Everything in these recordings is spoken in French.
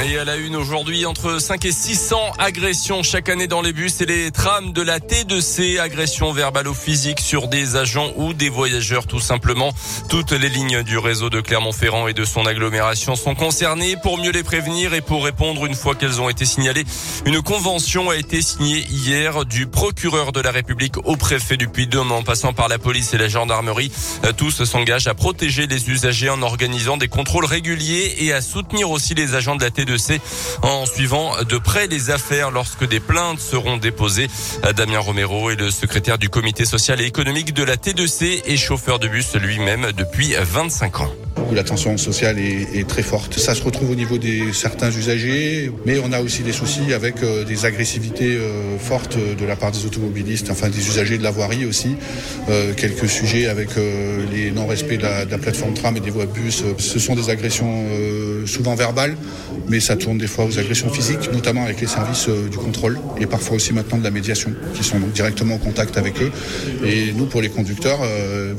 Et à la une aujourd'hui, entre 5 et 600 agressions chaque année dans les bus et les trams de la T2C, agressions verbales ou physiques sur des agents ou des voyageurs tout simplement. Toutes les lignes du réseau de Clermont-Ferrand et de son agglomération sont concernées. Pour mieux les prévenir et pour répondre une fois qu'elles ont été signalées, une convention a été signée hier du procureur de la République au préfet du Puy-de-Dôme en passant par la police et la gendarmerie. Tous s'engagent à protéger les usagers en organisant des contrôles réguliers et à soutenir aussi les agents de la T2C en suivant de près les affaires lorsque des plaintes seront déposées. Damien Romero est le secrétaire du comité social et économique de la T2C et chauffeur de bus lui-même depuis 25 ans la tension sociale est, très forte. Ça se retrouve au niveau des certains usagers, mais on a aussi des soucis avec euh, des agressivités euh, fortes de la part des automobilistes, enfin des usagers de la voirie aussi. Euh, quelques sujets avec les non-respects de, de, la plateforme tram et des voies bus. Ce sont des agressions souvent verbales, mais ça tourne des fois aux agressions physiques, notamment avec les services du contrôle et parfois aussi maintenant de la médiation, qui sont donc directement en contact avec eux. Et nous, pour les conducteurs,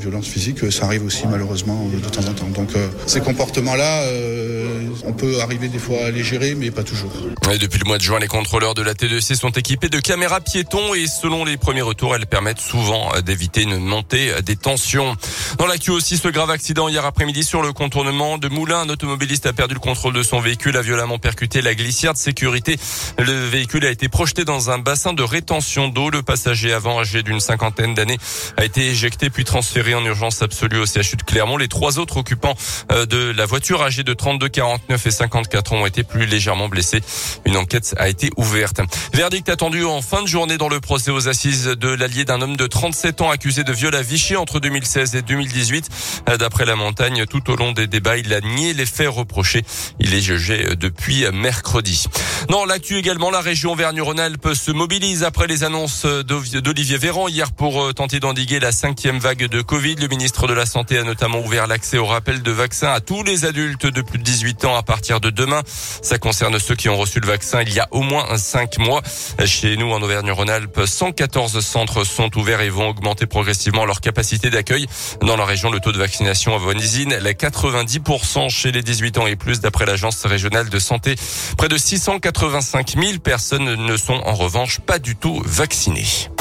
violence physique, ça arrive aussi malheureusement de temps en temps. Donc ces comportements-là, euh, on peut arriver des fois à les gérer, mais pas toujours. Et depuis le mois de juin, les contrôleurs de la T2C sont équipés de caméras piétons et selon les premiers retours, elles permettent souvent d'éviter une montée des tensions. Dans l'actu aussi, ce grave accident hier après-midi sur le contournement de Moulins, un automobiliste a perdu le contrôle de son véhicule, a violemment percuté la glissière de sécurité. Le véhicule a été projeté dans un bassin de rétention d'eau. Le passager avant, âgé d'une cinquantaine d'années, a été éjecté puis transféré en urgence absolue au CHU de Clermont. Les trois autres occupants euh, de la voiture âgés de 32, 49 et 54 ans ont été plus légèrement blessés. Une enquête a été ouverte. Verdict attendu en fin de journée dans le procès aux assises de l'allié d'un homme de 37 ans accusé de viol à Vichy entre 2016 et 2018. Euh, d'après la montagne, tout au long des débats, il a nié les faits reprochés. Il est jugé depuis mercredi. Dans l'actu également, la région Auvergne-Rhône-Alpes se mobilise après les annonces d'Olivier Véran hier pour euh, tenter d'endiguer la cinquième vague de Covid. Le ministre de la Santé a notamment ouvert l'accès au rappel de vaccins à tous les adultes de plus de 18 ans à partir de demain. Ça concerne ceux qui ont reçu le vaccin il y a au moins 5 mois. Chez nous, en Auvergne-Rhône-Alpes, 114 centres sont ouverts et vont augmenter progressivement leur capacité d'accueil. Dans la région, le taux de vaccination avoisine les 90% chez les 18 ans et plus d'après l'agence régionale de santé. Près de 685 000 personnes ne sont en revanche pas du tout vaccinées.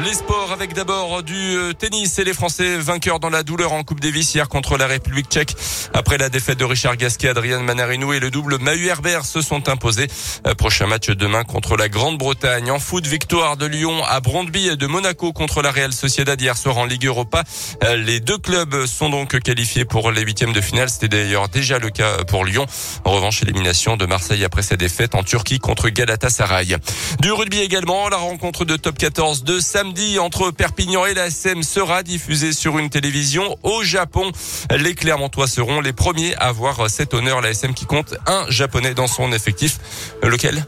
Les sports avec d'abord du euh, tennis et les Français vainqueurs dans la douleur en Coupe Davis hier contre la République tchèque. Après la défaite de Richard Gasquet, Adrian Manarino et le double Mahu Herbert se sont imposés. Euh, prochain match demain contre la Grande-Bretagne. En foot, victoire de Lyon à Brondby et de Monaco contre la Real Sociedad hier soir en Ligue Europa. Euh, les deux clubs sont donc qualifiés pour les huitièmes de finale. C'était d'ailleurs déjà le cas pour Lyon. En revanche, élimination de Marseille après sa défaite en Turquie contre Galatasaray. Du rugby également, la rencontre de top 14 de samedi entre Perpignan et la SM sera diffusée sur une télévision au Japon. Les Clermontois seront les premiers à avoir cet honneur. La SM qui compte un japonais dans son effectif. Lequel?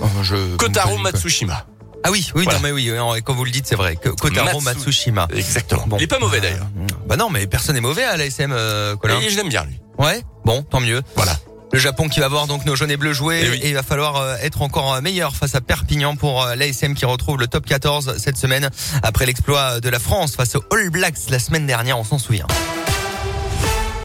Oh, je... Kotaro Matsushima. Ah oui, oui, voilà. non mais oui, quand vous le dites, c'est vrai. Kotaro Matsu... Matsushima. Exactement. Bon. Il est pas mauvais d'ailleurs. Bah non, mais personne n'est mauvais à l'ASM, euh, Colin. Et je l'aime bien lui. Ouais. Bon, tant mieux. Voilà. Le Japon qui va voir donc nos jaunes et bleus jouer et, oui. et il va falloir euh, être encore meilleur face à Perpignan pour euh, l'ASM qui retrouve le top 14 cette semaine après l'exploit de la France face aux All Blacks la semaine dernière, on s'en souvient.